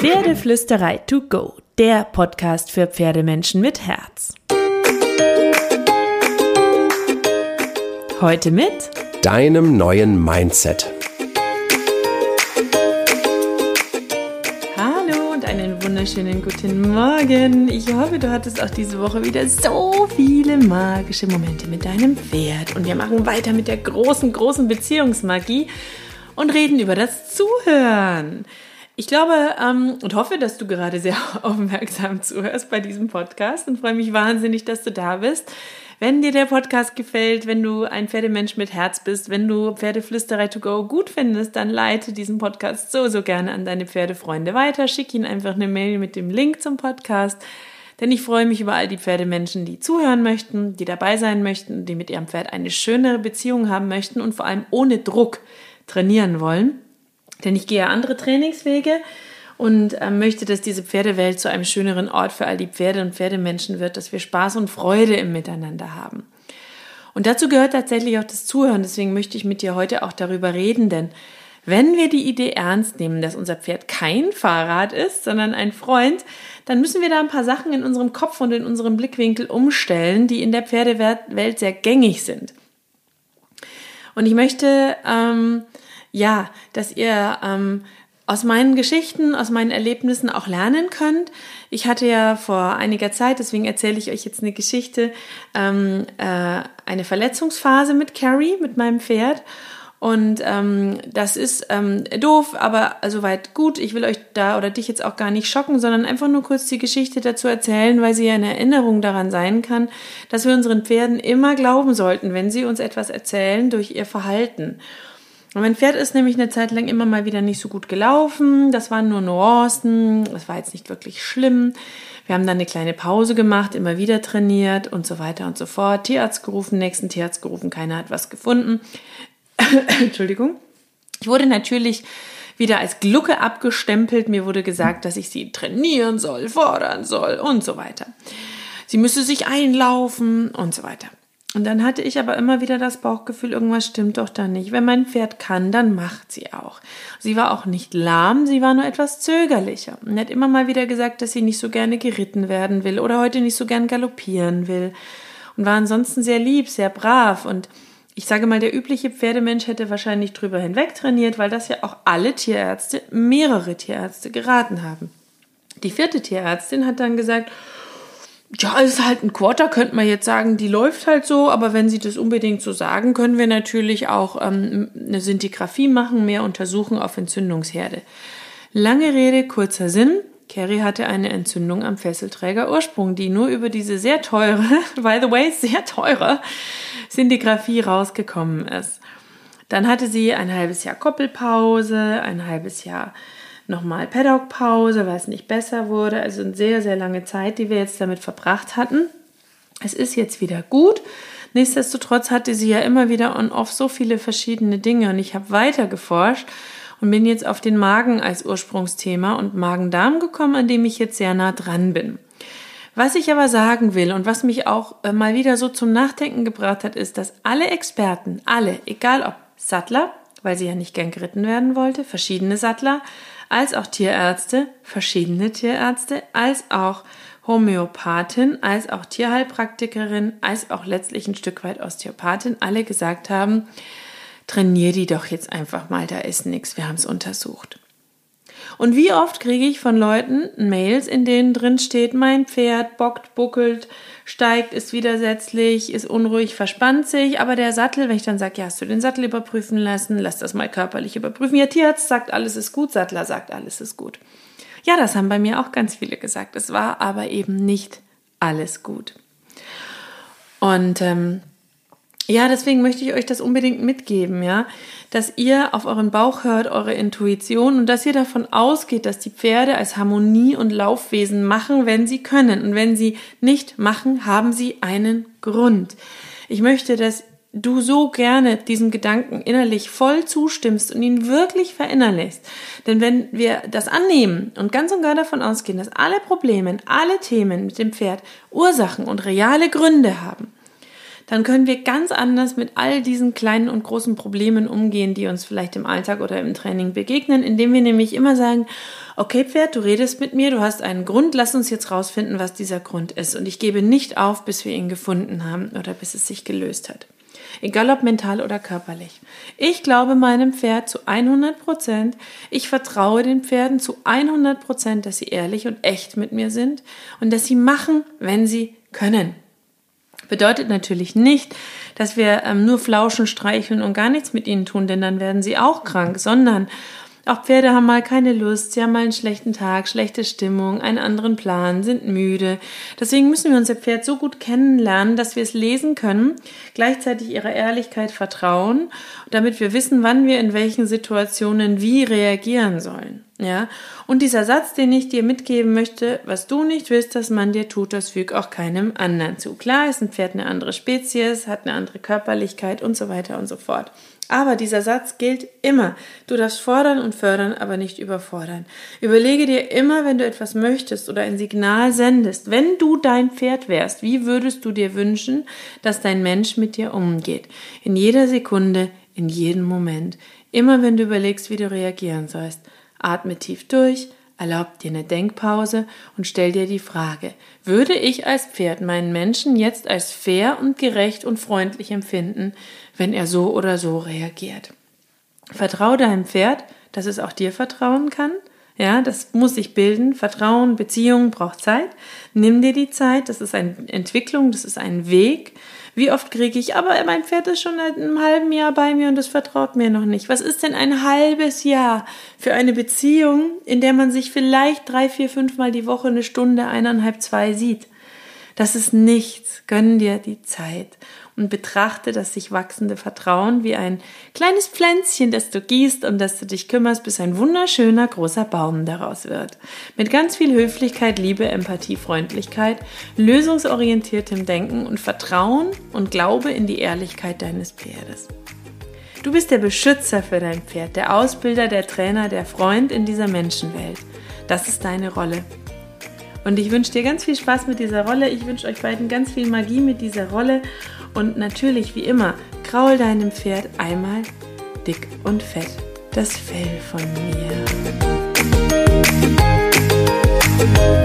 Pferdeflüsterei to go, der Podcast für Pferdemenschen mit Herz. Heute mit deinem neuen Mindset. Hallo und einen wunderschönen guten Morgen. Ich hoffe, du hattest auch diese Woche wieder so viele magische Momente mit deinem Pferd. Und wir machen weiter mit der großen, großen Beziehungsmagie und reden über das Zuhören. Ich glaube ähm, und hoffe, dass du gerade sehr aufmerksam zuhörst bei diesem Podcast und freue mich wahnsinnig, dass du da bist. Wenn dir der Podcast gefällt, wenn du ein Pferdemensch mit Herz bist, wenn du Pferdeflüsterei to go gut findest, dann leite diesen Podcast so, so gerne an deine Pferdefreunde weiter. Schick ihnen einfach eine Mail mit dem Link zum Podcast. Denn ich freue mich über all die Pferdemenschen, die zuhören möchten, die dabei sein möchten, die mit ihrem Pferd eine schönere Beziehung haben möchten und vor allem ohne Druck trainieren wollen. Denn ich gehe andere Trainingswege und äh, möchte, dass diese Pferdewelt zu einem schöneren Ort für all die Pferde und Pferdemenschen wird, dass wir Spaß und Freude im Miteinander haben. Und dazu gehört tatsächlich auch das Zuhören. Deswegen möchte ich mit dir heute auch darüber reden, denn wenn wir die Idee ernst nehmen, dass unser Pferd kein Fahrrad ist, sondern ein Freund, dann müssen wir da ein paar Sachen in unserem Kopf und in unserem Blickwinkel umstellen, die in der Pferdewelt sehr gängig sind. Und ich möchte ähm, ja, dass ihr ähm, aus meinen Geschichten, aus meinen Erlebnissen auch lernen könnt. Ich hatte ja vor einiger Zeit, deswegen erzähle ich euch jetzt eine Geschichte, ähm, äh, eine Verletzungsphase mit Carrie, mit meinem Pferd. Und ähm, das ist ähm, doof, aber soweit gut. Ich will euch da oder dich jetzt auch gar nicht schocken, sondern einfach nur kurz die Geschichte dazu erzählen, weil sie ja eine Erinnerung daran sein kann, dass wir unseren Pferden immer glauben sollten, wenn sie uns etwas erzählen durch ihr Verhalten. Und mein Pferd ist nämlich eine Zeit lang immer mal wieder nicht so gut gelaufen. Das waren nur Nuancen. Das war jetzt nicht wirklich schlimm. Wir haben dann eine kleine Pause gemacht, immer wieder trainiert und so weiter und so fort. Tierarzt gerufen, nächsten Tierarzt gerufen, keiner hat was gefunden. Entschuldigung. Ich wurde natürlich wieder als Glucke abgestempelt. Mir wurde gesagt, dass ich sie trainieren soll, fordern soll und so weiter. Sie müsse sich einlaufen und so weiter. Und dann hatte ich aber immer wieder das Bauchgefühl, irgendwas stimmt doch da nicht. Wenn mein Pferd kann, dann macht sie auch. Sie war auch nicht lahm, sie war nur etwas zögerlicher und hat immer mal wieder gesagt, dass sie nicht so gerne geritten werden will oder heute nicht so gern galoppieren will und war ansonsten sehr lieb, sehr brav und ich sage mal, der übliche Pferdemensch hätte wahrscheinlich drüber hinweg trainiert, weil das ja auch alle Tierärzte, mehrere Tierärzte geraten haben. Die vierte Tierärztin hat dann gesagt, ja, es ist halt ein Quarter, könnte man jetzt sagen, die läuft halt so, aber wenn Sie das unbedingt so sagen, können wir natürlich auch ähm, eine Sintigraphie machen, mehr untersuchen auf Entzündungsherde. Lange Rede, kurzer Sinn. Carrie hatte eine Entzündung am Fesselträger Ursprung, die nur über diese sehr teure, by the way, sehr teure Sintigraphie rausgekommen ist. Dann hatte sie ein halbes Jahr Koppelpause, ein halbes Jahr nochmal Paddock-Pause, weil es nicht besser wurde. Also eine sehr, sehr lange Zeit, die wir jetzt damit verbracht hatten. Es ist jetzt wieder gut. Nichtsdestotrotz hatte sie ja immer wieder on-off so viele verschiedene Dinge und ich habe weiter geforscht und bin jetzt auf den Magen als Ursprungsthema und Magen-Darm gekommen, an dem ich jetzt sehr nah dran bin. Was ich aber sagen will und was mich auch äh, mal wieder so zum Nachdenken gebracht hat, ist, dass alle Experten, alle, egal ob Sattler, weil sie ja nicht gern geritten werden wollte, verschiedene Sattler, als auch Tierärzte, verschiedene Tierärzte, als auch Homöopathin, als auch Tierheilpraktikerin, als auch letztlich ein Stück weit Osteopathin, alle gesagt haben, trainier die doch jetzt einfach mal, da ist nichts, wir haben es untersucht. Und wie oft kriege ich von Leuten Mails, in denen drin steht, mein Pferd bockt, buckelt, steigt, ist widersetzlich, ist unruhig, verspannt sich, aber der Sattel, wenn ich dann sage, ja, hast du den Sattel überprüfen lassen, lass das mal körperlich überprüfen. Ja, Tierarzt sagt, alles ist gut, Sattler sagt, alles ist gut. Ja, das haben bei mir auch ganz viele gesagt. Es war aber eben nicht alles gut. Und ähm, ja, deswegen möchte ich euch das unbedingt mitgeben, ja, dass ihr auf euren Bauch hört, eure Intuition und dass ihr davon ausgeht, dass die Pferde als Harmonie- und Laufwesen machen, wenn sie können. Und wenn sie nicht machen, haben sie einen Grund. Ich möchte, dass du so gerne diesem Gedanken innerlich voll zustimmst und ihn wirklich verinnerlichst. Denn wenn wir das annehmen und ganz und gar davon ausgehen, dass alle Probleme, alle Themen mit dem Pferd Ursachen und reale Gründe haben, dann können wir ganz anders mit all diesen kleinen und großen Problemen umgehen, die uns vielleicht im Alltag oder im Training begegnen, indem wir nämlich immer sagen, okay Pferd, du redest mit mir, du hast einen Grund, lass uns jetzt rausfinden, was dieser Grund ist. Und ich gebe nicht auf, bis wir ihn gefunden haben oder bis es sich gelöst hat. Egal ob mental oder körperlich. Ich glaube meinem Pferd zu 100 Prozent. Ich vertraue den Pferden zu 100 Prozent, dass sie ehrlich und echt mit mir sind und dass sie machen, wenn sie können. Bedeutet natürlich nicht, dass wir ähm, nur flauschen, streicheln und gar nichts mit ihnen tun, denn dann werden sie auch krank, sondern auch Pferde haben mal keine Lust, sie haben mal einen schlechten Tag, schlechte Stimmung, einen anderen Plan, sind müde. Deswegen müssen wir unser Pferd so gut kennenlernen, dass wir es lesen können, gleichzeitig ihrer Ehrlichkeit vertrauen, damit wir wissen, wann wir in welchen Situationen wie reagieren sollen. Ja, und dieser Satz, den ich dir mitgeben möchte, was du nicht willst, dass man dir tut, das füg auch keinem anderen zu. Klar ist ein Pferd eine andere Spezies, hat eine andere Körperlichkeit und so weiter und so fort. Aber dieser Satz gilt immer. Du darfst fordern und fördern, aber nicht überfordern. Überlege dir immer, wenn du etwas möchtest oder ein Signal sendest, wenn du dein Pferd wärst, wie würdest du dir wünschen, dass dein Mensch mit dir umgeht? In jeder Sekunde, in jedem Moment. Immer wenn du überlegst, wie du reagieren sollst. Atme tief durch, Erlaub dir eine Denkpause und stell dir die Frage, würde ich als Pferd meinen Menschen jetzt als fair und gerecht und freundlich empfinden, wenn er so oder so reagiert? Vertraue deinem Pferd, dass es auch dir vertrauen kann. Ja, das muss sich bilden. Vertrauen, Beziehung braucht Zeit. Nimm dir die Zeit. Das ist eine Entwicklung, das ist ein Weg. Wie oft kriege ich, aber mein Pferd ist schon seit einem halben Jahr bei mir und es vertraut mir noch nicht. Was ist denn ein halbes Jahr für eine Beziehung, in der man sich vielleicht drei, vier, fünf Mal die Woche eine Stunde, eineinhalb, zwei sieht? Das ist nichts. Gönn dir die Zeit und betrachte das sich wachsende Vertrauen wie ein kleines Pflänzchen, das du gießt und das du dich kümmerst, bis ein wunderschöner großer Baum daraus wird. Mit ganz viel Höflichkeit, Liebe, Empathie, Freundlichkeit, lösungsorientiertem Denken und Vertrauen und Glaube in die Ehrlichkeit deines Pferdes. Du bist der Beschützer für dein Pferd, der Ausbilder, der Trainer, der Freund in dieser Menschenwelt. Das ist deine Rolle. Und ich wünsche dir ganz viel Spaß mit dieser Rolle. Ich wünsche euch beiden ganz viel Magie mit dieser Rolle. Und natürlich, wie immer, kraul deinem Pferd einmal dick und fett das Fell von mir. Musik